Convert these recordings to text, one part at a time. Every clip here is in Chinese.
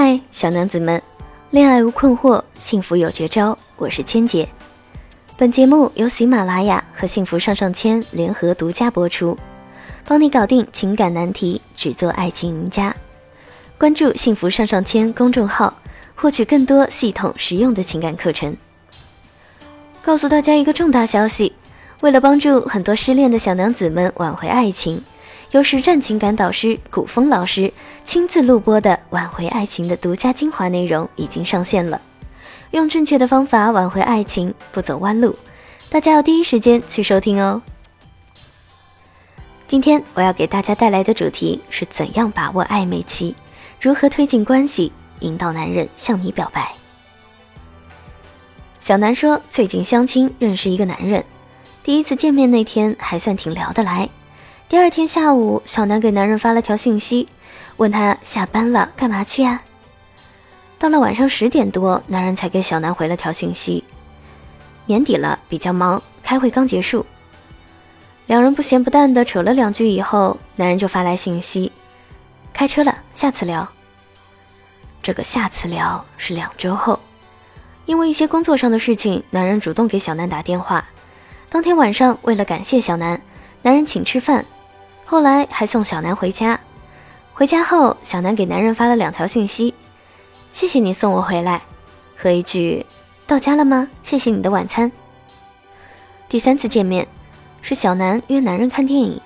嗨，小娘子们，恋爱无困惑，幸福有绝招。我是千姐。本节目由喜马拉雅和幸福上上签联合独家播出，帮你搞定情感难题，只做爱情赢家。关注幸福上上签公众号，获取更多系统实用的情感课程。告诉大家一个重大消息，为了帮助很多失恋的小娘子们挽回爱情。由实战情感导师古风老师亲自录播的挽回爱情的独家精华内容已经上线了，用正确的方法挽回爱情，不走弯路，大家要第一时间去收听哦。今天我要给大家带来的主题是怎样把握暧昧期，如何推进关系，引导男人向你表白。小南说，最近相亲认识一个男人，第一次见面那天还算挺聊得来。第二天下午，小南给男人发了条信息，问他下班了干嘛去呀？到了晚上十点多，男人才给小南回了条信息：年底了，比较忙，开会刚结束。两人不咸不淡的扯了两句以后，男人就发来信息：开车了，下次聊。这个下次聊是两周后，因为一些工作上的事情，男人主动给小南打电话。当天晚上，为了感谢小南，男人请吃饭。后来还送小南回家，回家后，小南给男人发了两条信息：“谢谢你送我回来”，和一句“到家了吗？谢谢你的晚餐”。第三次见面，是小南约男人看电影，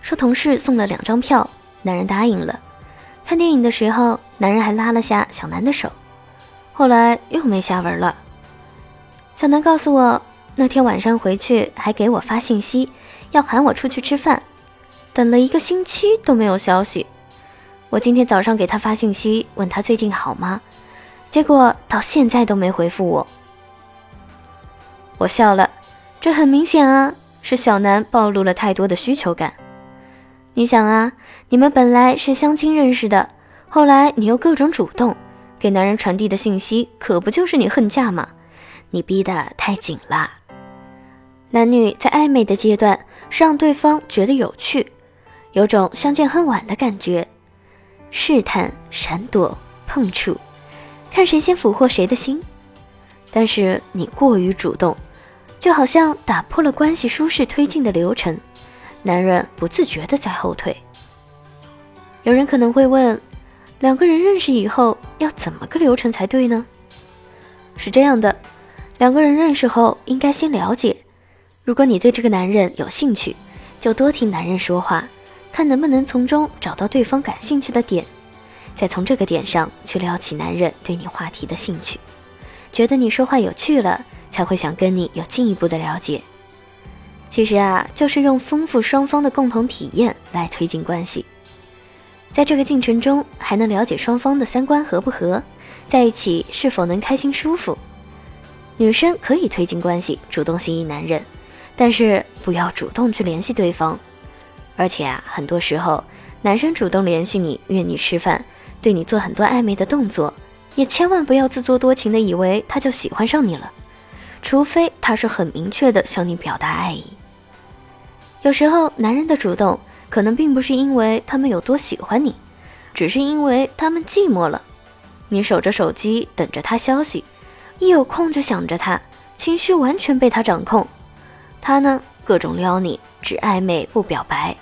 说同事送了两张票，男人答应了。看电影的时候，男人还拉了下小南的手，后来又没下文了。小南告诉我，那天晚上回去还给我发信息，要喊我出去吃饭。等了一个星期都没有消息，我今天早上给他发信息问他最近好吗，结果到现在都没回复我。我笑了，这很明显啊，是小南暴露了太多的需求感。你想啊，你们本来是相亲认识的，后来你又各种主动给男人传递的信息，可不就是你恨嫁吗？你逼得太紧了。男女在暧昧的阶段是让对方觉得有趣。有种相见恨晚的感觉，试探、闪躲、碰触，看谁先俘获谁的心。但是你过于主动，就好像打破了关系舒适推进的流程，男人不自觉的在后退。有人可能会问，两个人认识以后要怎么个流程才对呢？是这样的，两个人认识后应该先了解。如果你对这个男人有兴趣，就多听男人说话。看能不能从中找到对方感兴趣的点，再从这个点上去撩起男人对你话题的兴趣，觉得你说话有趣了，才会想跟你有进一步的了解。其实啊，就是用丰富双方的共同体验来推进关系，在这个进程中还能了解双方的三观合不合，在一起是否能开心舒服。女生可以推进关系，主动吸引男人，但是不要主动去联系对方。而且啊，很多时候，男生主动联系你，约你吃饭，对你做很多暧昧的动作，也千万不要自作多情的以为他就喜欢上你了，除非他是很明确的向你表达爱意。有时候，男人的主动可能并不是因为他们有多喜欢你，只是因为他们寂寞了。你守着手机等着他消息，一有空就想着他，情绪完全被他掌控。他呢，各种撩你，只暧昧不表白。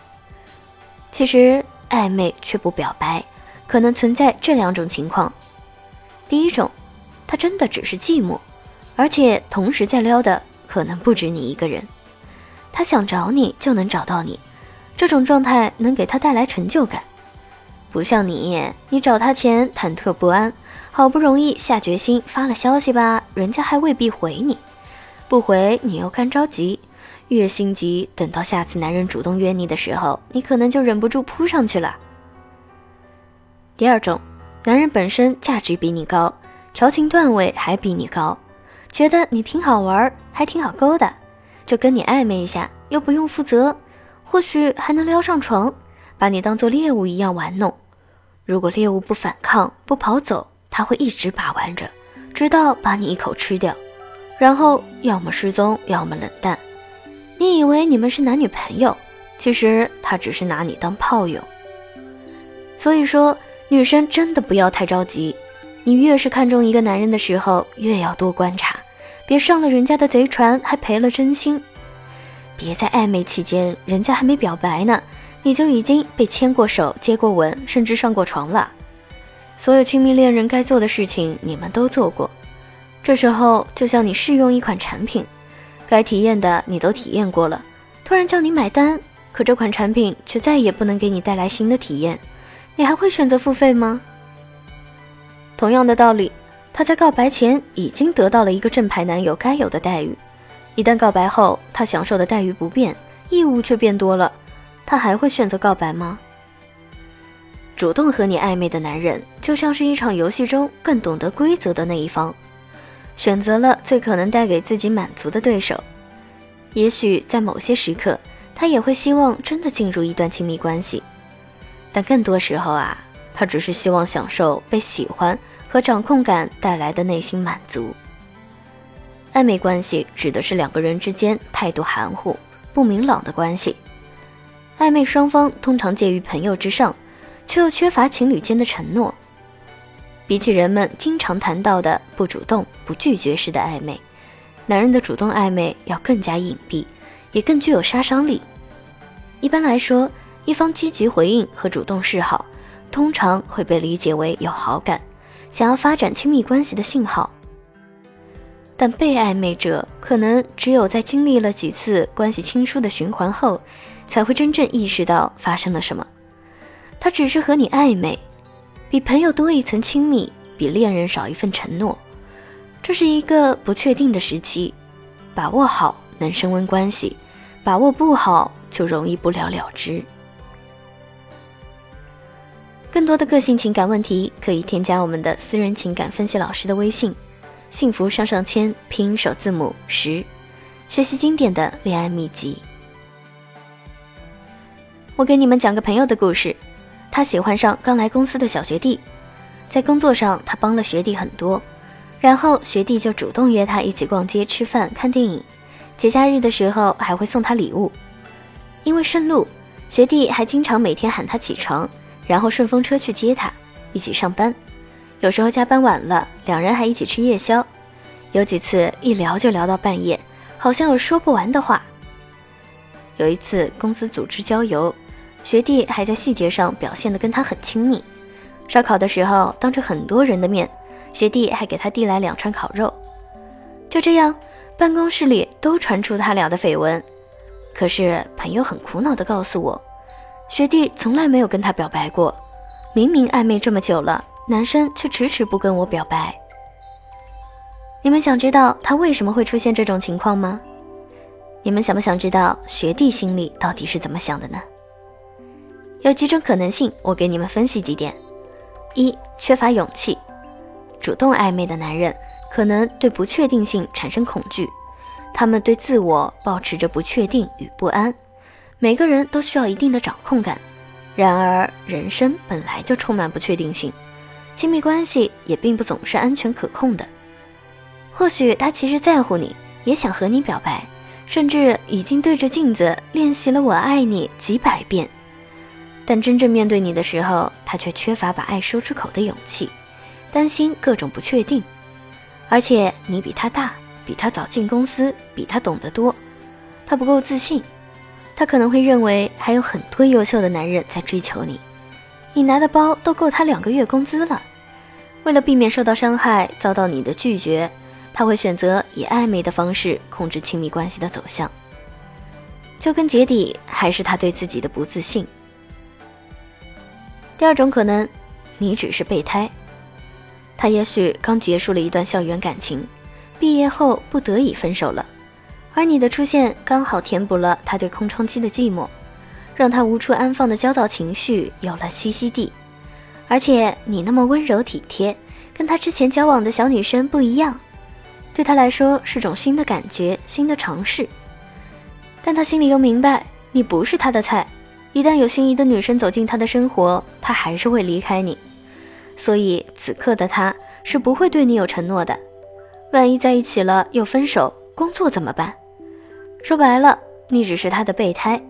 其实暧昧却不表白，可能存在这两种情况。第一种，他真的只是寂寞，而且同时在撩的可能不止你一个人。他想找你就能找到你，这种状态能给他带来成就感。不像你，你找他前忐忑不安，好不容易下决心发了消息吧，人家还未必回你，不回你又干着急。越心急，等到下次男人主动约你的时候，你可能就忍不住扑上去了。第二种，男人本身价值比你高，调情段位还比你高，觉得你挺好玩，还挺好勾的，就跟你暧昧一下，又不用负责，或许还能撩上床，把你当做猎物一样玩弄。如果猎物不反抗、不跑走，他会一直把玩着，直到把你一口吃掉，然后要么失踪，要么冷淡。你以为你们是男女朋友，其实他只是拿你当炮友。所以说，女生真的不要太着急，你越是看中一个男人的时候，越要多观察，别上了人家的贼船，还赔了真心。别在暧昧期间，人家还没表白呢，你就已经被牵过手、接过吻，甚至上过床了。所有亲密恋人该做的事情，你们都做过。这时候就像你试用一款产品，该体验的你都体验过了，突然叫你买单，可这款产品却再也不能给你带来新的体验，你还会选择付费吗？同样的道理，他在告白前已经得到了一个正牌男友该有的待遇。一旦告白后，他享受的待遇不变，义务却变多了，他还会选择告白吗？主动和你暧昧的男人，就像是一场游戏中更懂得规则的那一方，选择了最可能带给自己满足的对手。也许在某些时刻，他也会希望真的进入一段亲密关系，但更多时候啊，他只是希望享受被喜欢和掌控感带来的内心满足。暧昧关系指的是两个人之间态度含糊、不明朗的关系。暧昧双方通常介于朋友之上，却又缺乏情侣间的承诺。比起人们经常谈到的不主动、不拒绝式的暧昧，男人的主动暧昧要更加隐蔽，也更具有杀伤力。一般来说，一方积极回应和主动示好，通常会被理解为有好感、想要发展亲密关系的信号。但被暧昧者可能只有在经历了几次关系亲疏的循环后，才会真正意识到发生了什么。他只是和你暧昧，比朋友多一层亲密，比恋人少一份承诺。这是一个不确定的时期，把握好能升温关系，把握不好就容易不了了之。更多的个性情感问题，可以添加我们的私人情感分析老师的微信。幸福上上签，拼音首字母十，学习经典的恋爱秘籍。我给你们讲个朋友的故事，他喜欢上刚来公司的小学弟，在工作上他帮了学弟很多，然后学弟就主动约他一起逛街、吃饭、看电影，节假日的时候还会送他礼物。因为顺路，学弟还经常每天喊他起床，然后顺风车去接他，一起上班。有时候加班晚了，两人还一起吃夜宵。有几次一聊就聊到半夜，好像有说不完的话。有一次公司组织郊游，学弟还在细节上表现得跟他很亲密。烧烤的时候，当着很多人的面，学弟还给他递来两串烤肉。就这样，办公室里都传出他俩的绯闻。可是朋友很苦恼地告诉我，学弟从来没有跟他表白过，明明暧昧这么久了。男生却迟迟不跟我表白。你们想知道他为什么会出现这种情况吗？你们想不想知道学弟心里到底是怎么想的呢？有几种可能性，我给你们分析几点：一、缺乏勇气，主动暧昧的男人可能对不确定性产生恐惧，他们对自我保持着不确定与不安。每个人都需要一定的掌控感，然而人生本来就充满不确定性。亲密关系也并不总是安全可控的，或许他其实在乎你，也想和你表白，甚至已经对着镜子练习了“我爱你”几百遍，但真正面对你的时候，他却缺乏把爱说出口的勇气，担心各种不确定，而且你比他大，比他早进公司，比他懂得多，他不够自信，他可能会认为还有很多优秀的男人在追求你。你拿的包都够他两个月工资了。为了避免受到伤害、遭到你的拒绝，他会选择以暧昧的方式控制亲密关系的走向。究根结底，还是他对自己的不自信。第二种可能，你只是备胎。他也许刚结束了一段校园感情，毕业后不得已分手了，而你的出现刚好填补了他对空窗期的寂寞。让他无处安放的焦躁情绪有了栖息地，而且你那么温柔体贴，跟他之前交往的小女生不一样，对他来说是种新的感觉、新的尝试。但他心里又明白，你不是他的菜，一旦有心仪的女生走进他的生活，他还是会离开你。所以此刻的他是不会对你有承诺的。万一在一起了又分手，工作怎么办？说白了，你只是他的备胎。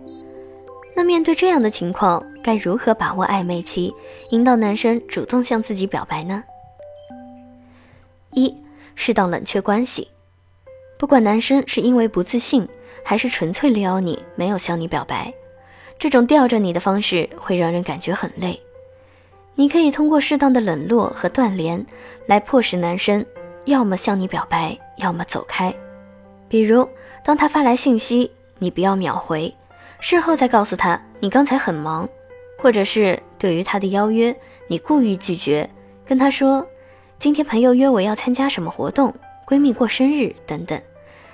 那面对这样的情况，该如何把握暧昧期，引导男生主动向自己表白呢？一、适当冷却关系。不管男生是因为不自信，还是纯粹撩你，没有向你表白，这种吊着你的方式会让人感觉很累。你可以通过适当的冷落和断联，来迫使男生要么向你表白，要么走开。比如，当他发来信息，你不要秒回，事后再告诉他你刚才很忙，或者是对于他的邀约，你故意拒绝，跟他说今天朋友约我要参加什么活动，闺蜜过生日等等，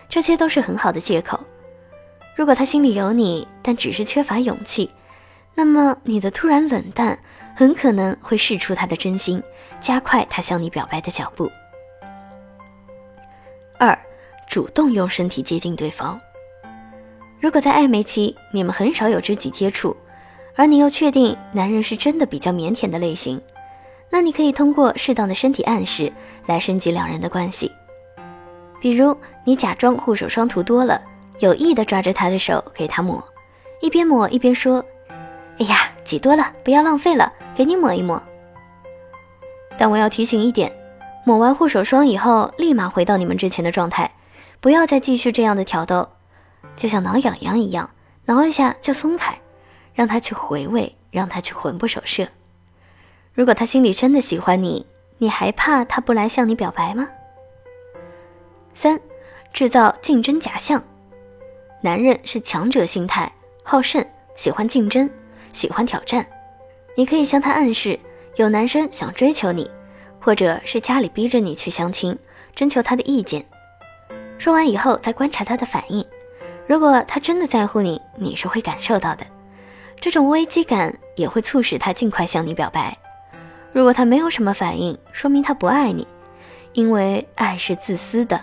这些都是很好的借口。如果他心里有你，但只是缺乏勇气，那么你的突然冷淡。很可能会试出他的真心，加快他向你表白的脚步。二，主动用身体接近对方。如果在暧昧期你们很少有肢体接触，而你又确定男人是真的比较腼腆的类型，那你可以通过适当的身体暗示来升级两人的关系。比如，你假装护手霜涂多了，有意的抓着他的手给他抹，一边抹一边说。哎呀，挤多了，不要浪费了，给你抹一抹。但我要提醒一点，抹完护手霜以后，立马回到你们之前的状态，不要再继续这样的挑逗，就像挠痒痒一样，挠一下就松开，让他去回味，让他去魂不守舍。如果他心里真的喜欢你，你还怕他不来向你表白吗？三，制造竞争假象。男人是强者心态，好胜，喜欢竞争。喜欢挑战，你可以向他暗示有男生想追求你，或者是家里逼着你去相亲，征求他的意见。说完以后再观察他的反应，如果他真的在乎你，你是会感受到的。这种危机感也会促使他尽快向你表白。如果他没有什么反应，说明他不爱你，因为爱是自私的，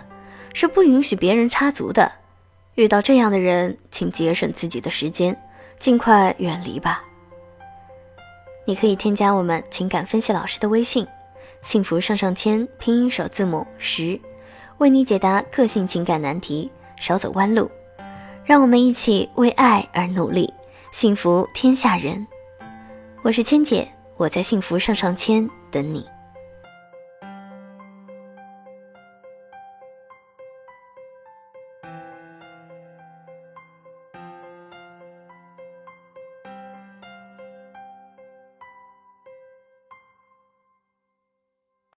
是不允许别人插足的。遇到这样的人，请节省自己的时间。尽快远离吧。你可以添加我们情感分析老师的微信“幸福上上签”拼音首字母十，为你解答个性情感难题，少走弯路。让我们一起为爱而努力，幸福天下人。我是千姐，我在幸福上上签等你。